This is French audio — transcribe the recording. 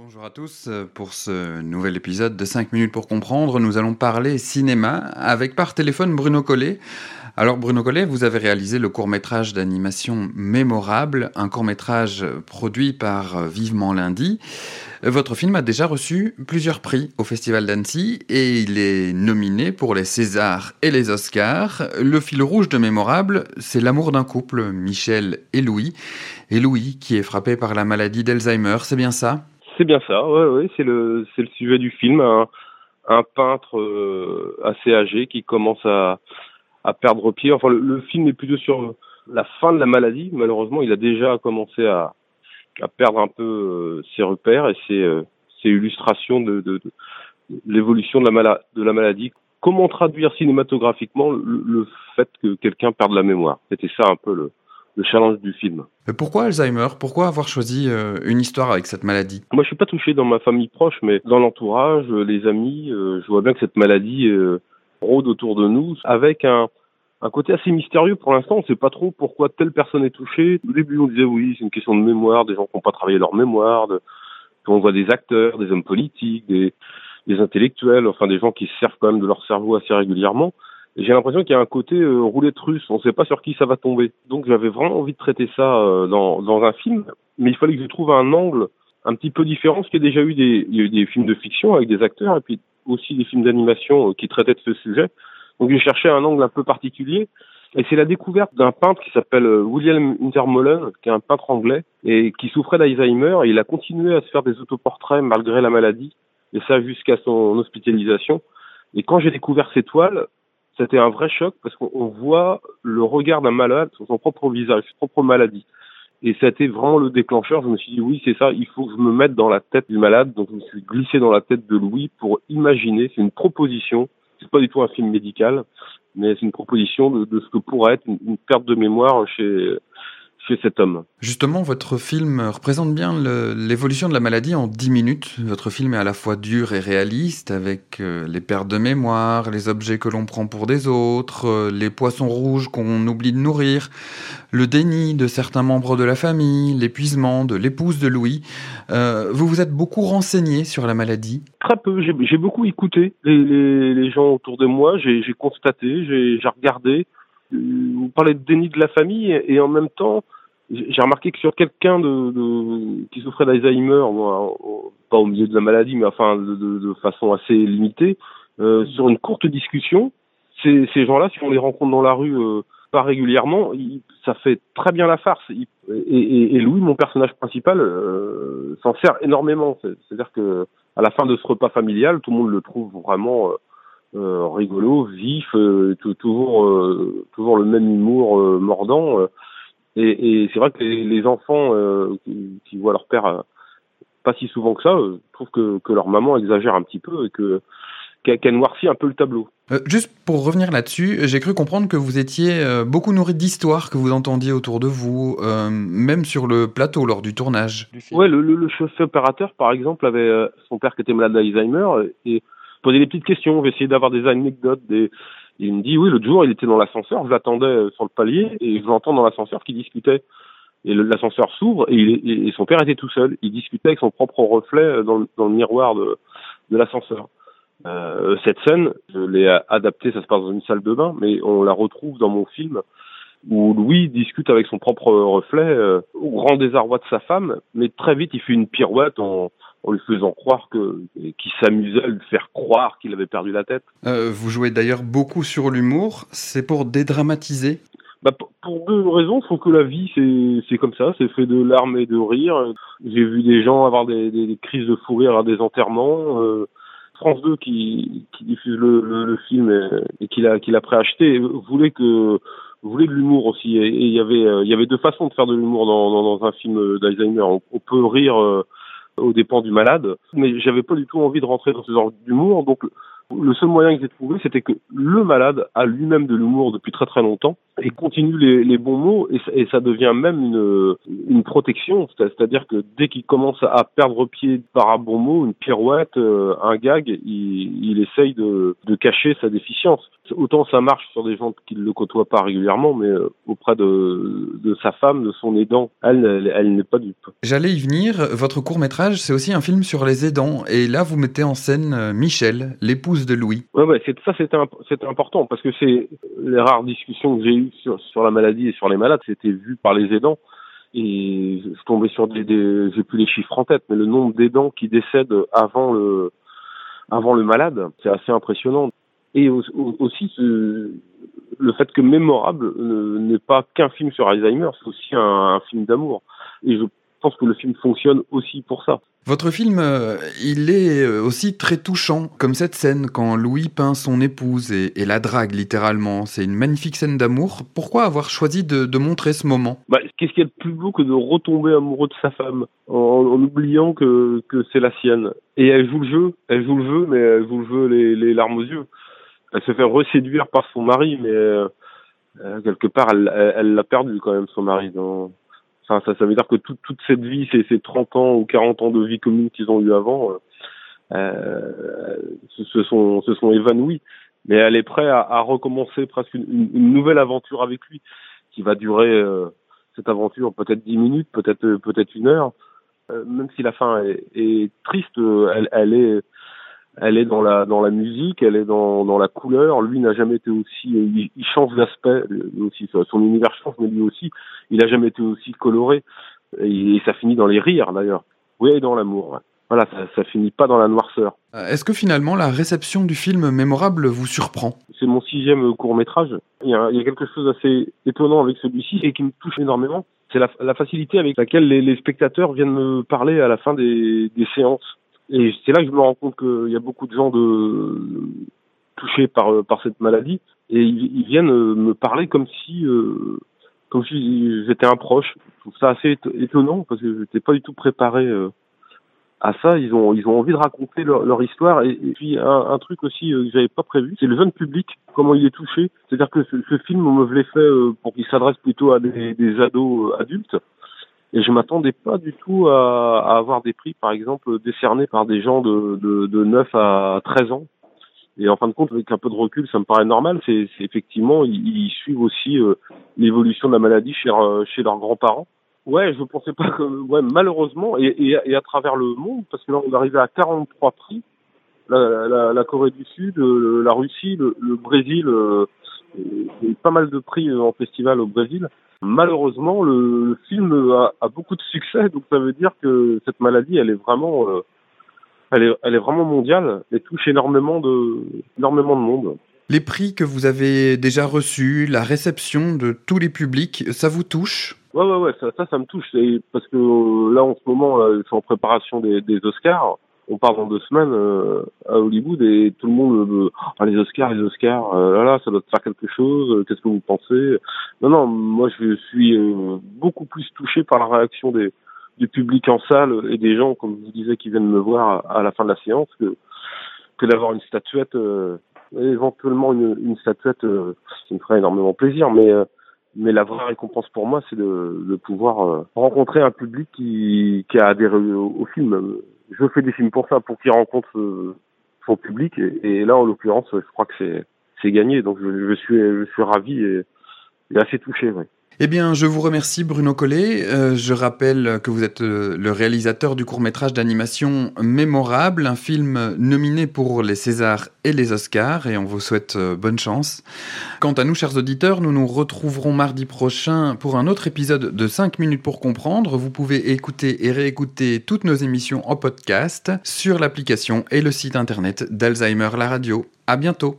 Bonjour à tous. Pour ce nouvel épisode de 5 minutes pour comprendre, nous allons parler cinéma avec par téléphone Bruno Collet. Alors Bruno Collet, vous avez réalisé le court-métrage d'animation Mémorable, un court-métrage produit par Vivement Lundi. Votre film a déjà reçu plusieurs prix au Festival d'Annecy et il est nominé pour les Césars et les Oscars. Le fil rouge de Mémorable, c'est l'amour d'un couple, Michel et Louis. Et Louis qui est frappé par la maladie d'Alzheimer, c'est bien ça? C'est bien ça, ouais, ouais, c'est le, le sujet du film. Un, peintre euh, assez âgé qui commence à, à perdre pied. Enfin, le, film est plutôt sur la fin de la maladie. Malheureusement, il a déjà commencé à, à perdre un peu euh, ses repères et ses, euh, ses illustrations de, de, l'évolution de la, de la maladie. Comment traduire cinématographiquement le, le fait que quelqu'un perde la mémoire? C'était ça un peu le, le challenge du film. pourquoi Alzheimer? Pourquoi avoir choisi euh, une histoire avec cette maladie? Moi, je suis pas touché dans ma famille proche, mais dans l'entourage, euh, les amis, euh, je vois bien que cette maladie rôde autour de nous avec un, un côté assez mystérieux pour l'instant. On ne sait pas trop pourquoi telle personne est touchée. Au début, on disait oui, c'est une question de mémoire, des gens qui n'ont pas travaillé leur mémoire. De... On voit des acteurs, des hommes politiques, des, des intellectuels, enfin des gens qui se servent quand même de leur cerveau assez régulièrement j'ai l'impression qu'il y a un côté euh, roulette russe, on ne sait pas sur qui ça va tomber. Donc j'avais vraiment envie de traiter ça euh, dans, dans un film, mais il fallait que je trouve un angle un petit peu différent, parce qu'il y a déjà eu des, il y a eu des films de fiction avec des acteurs, et puis aussi des films d'animation euh, qui traitaient de ce sujet. Donc j'ai cherché un angle un peu particulier, et c'est la découverte d'un peintre qui s'appelle euh, William Intermolen, qui est un peintre anglais, et qui souffrait d'Alzheimer, il a continué à se faire des autoportraits malgré la maladie, et ça jusqu'à son hospitalisation. Et quand j'ai découvert ces toiles, c'était un vrai choc parce qu'on voit le regard d'un malade sur son propre visage, sa propre maladie. Et été vraiment le déclencheur. Je me suis dit, oui, c'est ça, il faut que je me mette dans la tête du malade. Donc, je me suis glissé dans la tête de Louis pour imaginer, c'est une proposition, c'est pas du tout un film médical, mais c'est une proposition de, de, ce que pourrait être une, une perte de mémoire chez, cet homme. Justement, votre film représente bien l'évolution de la maladie en 10 minutes. Votre film est à la fois dur et réaliste, avec euh, les pertes de mémoire, les objets que l'on prend pour des autres, euh, les poissons rouges qu'on oublie de nourrir, le déni de certains membres de la famille, l'épuisement de l'épouse de Louis. Euh, vous vous êtes beaucoup renseigné sur la maladie Très peu. J'ai beaucoup écouté les, les, gens autour de moi. J'ai constaté, j'ai regardé. Vous parlez de déni de la famille et en même temps, j'ai remarqué que sur quelqu'un de, de, qui souffrait d'Alzheimer, pas au milieu de la maladie, mais enfin de, de, de façon assez limitée, euh, sur une courte discussion, ces, ces gens-là, si on les rencontre dans la rue euh, pas régulièrement, ça fait très bien la farce. et, et, et, Louis, mon personnage principal, euh, s'en sert énormément. C'est-à-dire que à la fin de ce repas familial, tout le monde le trouve vraiment euh, euh, rigolo, vif, toujours toujours le même humour mordant. Et, et c'est vrai que les, les enfants euh, qui, qui, voient leur père euh, pas si souvent que ça, euh, trouvent que, que, leur maman exagère un petit peu et que qu'elle noircit un peu le tableau. Euh, juste pour revenir là-dessus, j'ai cru comprendre que vous étiez euh, beaucoup nourri d'histoires que vous entendiez autour de vous, euh, même sur le plateau lors du tournage. Ouais, le, le, le chef opérateur, par exemple, avait son père qui était malade d'Alzheimer et posait des petites questions, on va essayer d'avoir des anecdotes, des, il me dit, oui, l'autre jour, il était dans l'ascenseur, je l'attendais euh, sur le palier, et je l'entends dans l'ascenseur qui discutait. Et l'ascenseur s'ouvre, et, son père était tout seul. Il discutait avec son propre reflet euh, dans le, miroir de, de l'ascenseur. Euh, cette scène, je l'ai adaptée, ça se passe dans une salle de bain, mais on la retrouve dans mon film, où Louis discute avec son propre reflet, euh, au grand désarroi de sa femme, mais très vite, il fait une pirouette en en lui faisant croire que qu'il s'amusait à lui faire croire qu'il avait perdu la tête. Euh, vous jouez d'ailleurs beaucoup sur l'humour, c'est pour dédramatiser? Bah, pour deux raisons, je trouve que la vie c'est c'est comme ça, c'est fait de larmes et de rires. J'ai vu des gens avoir des, des, des, crises de fou rire à des enterrements. Euh, France 2 qui, qui diffuse le, le, le film et, et qu'il a qu'il a préacheté voulait que voulait de l'humour aussi et il y avait euh, il y avait deux façons de faire de l'humour dans, dans, dans, un film d'Alzheimer. On, on, peut rire euh, aux dépens du malade. Mais j'avais pas du tout envie de rentrer dans ce genre d'humour. Donc, le seul moyen que j'ai trouvé, c'était que le malade a lui-même de l'humour depuis très très longtemps. et continue les, bons mots et, ça devient même une, protection, c'est-à-dire que dès qu'il commence à perdre pied par un bon mot, une pirouette, euh, un gag, il, essaye de, cacher sa déficience. Autant ça marche sur des gens qui ne le côtoient pas régulièrement, mais euh, auprès de, sa femme, de son aidant, elle, elle, elle n'est pas dupe. J'allais y venir, votre court métrage, c'est aussi un film sur les aidants, et là vous mettez en scène euh, Michel, l'épouse de Louis. Ouais, ça c'était important, parce que c'est les rares discussions que j'ai eues sur, la maladie et sur les malades, c'était vu par les aidants. Et je tombais sur des, des j'ai plus les chiffres en tête, mais le nombre d'aidants qui décèdent avant le avant le malade, c'est assez impressionnant. Et aussi le fait que Mémorable n'est pas qu'un film sur Alzheimer, c'est aussi un, un film d'amour. Et je pense que le film fonctionne aussi pour ça. Votre film, euh, il est euh, aussi très touchant, comme cette scène quand Louis peint son épouse et, et la drague littéralement. C'est une magnifique scène d'amour. Pourquoi avoir choisi de, de montrer ce moment? Bah, Qu'est-ce qu'il y a de plus beau que de retomber amoureux de sa femme en, en oubliant que, que c'est la sienne? Et elle joue le jeu, elle joue le jeu, mais elle joue le jeu les, les larmes aux yeux. Elle se fait reséduire par son mari, mais euh, quelque part, elle l'a perdu quand même, son mari, dans, Enfin, ça, ça veut dire que toute, toute cette vie, ces, ces 30 ans ou 40 ans de vie commune qu'ils ont eu avant, euh, se, sont, se sont évanouis. Mais elle est prête à, à recommencer presque une, une, nouvelle aventure avec lui, qui va durer euh, cette aventure peut-être 10 minutes, peut-être peut-être une heure. Euh, même si la fin est, est triste, elle, elle est elle est dans la dans la musique, elle est dans dans la couleur. Lui n'a jamais été aussi, il, il change d'aspect, lui aussi son univers change, mais lui aussi, il n'a jamais été aussi coloré. Et, et, ça finit dans les rires d'ailleurs. Oui, et dans l'amour. Voilà, ça, ça finit pas dans la noirceur. Est-ce que finalement la réception du film mémorable vous surprend? C'est mon sixième court métrage. Il y, a, il y a quelque chose d'assez étonnant avec celui-ci et qui me touche énormément. C'est la, la, facilité avec laquelle les, les, spectateurs viennent me parler à la fin des, des séances. Et c'est là que je me rends compte qu'il y a beaucoup de gens de touchés par par cette maladie et ils, viennent me parler comme si euh, comme si j'étais un proche. Je trouve ça assez étonnant parce que j'étais pas du tout préparé euh, à ça. Ils ont ils ont envie de raconter leur, histoire et, puis un, truc aussi euh, que j'avais pas prévu, c'est le jeune public, comment il est touché. C'est-à-dire que ce, film on me l'ait fait euh, pour qu'il s'adresse plutôt à des, ados euh, adultes. Et je m'attendais pas du tout à, à, avoir des prix, par exemple, décernés par des gens de, de, de 9 à 13 ans. Et en fin de compte, avec un peu de recul, ça me paraît normal. C'est effectivement, ils, ils, suivent aussi euh, l'évolution de la maladie chez, euh, chez leurs grands-parents. Ouais, je pensais pas que, ouais, malheureusement, et, et, et, à travers le monde, parce que là, on est arrivé à 43 prix. La, la, la Corée du Sud, le, la Russie, le, le Brésil, euh, pas mal de prix en festival au Brésil. Malheureusement, le, le film a, a, beaucoup de succès, donc ça veut dire que cette maladie, elle est vraiment, euh, elle est, elle est vraiment mondiale et touche énormément de, énormément de monde. Les prix que vous avez déjà reçus, la réception de tous les publics, ça vous touche? Ouais, ouais, ouais, ça, ça, ça me touche. Parce que euh, là, en ce moment, là, je suis en préparation des, des Oscars on part dans deux semaines euh, à Hollywood et tout le monde euh, ah, les Oscars, les Oscars, euh, là là, ça doit faire quelque chose. Qu'est-ce que vous pensez? Non non, moi je suis euh, beaucoup plus touché par la réaction des du public en salle et des gens, comme vous disais, qui viennent me voir à, la fin de la séance que que d'avoir une statuette, euh, éventuellement une, une statuette, euh, ça me ferait énormément plaisir, mais mais la vraie récompense pour moi, c'est de, de pouvoir rencontrer un public qui, qui a adhéré au, au film je fais des films pour ça, pour qu'il rencontre euh, son public. Et, là, en l'occurrence, je crois que c'est c'est gagné. Donc, je, je, suis je suis ravi et, et assez touché. Ouais. Eh bien, je vous remercie Bruno Collet. Euh, je rappelle que vous êtes euh, le réalisateur du court-métrage d'animation Mémorable, un film nominé pour les Césars et les Oscars, et on vous souhaite euh, bonne chance. Quant à nous, chers auditeurs, nous nous retrouverons mardi prochain pour un autre épisode de 5 minutes pour comprendre. Vous pouvez écouter et réécouter toutes nos émissions en podcast sur l'application et le site internet d'Alzheimer la radio. À bientôt.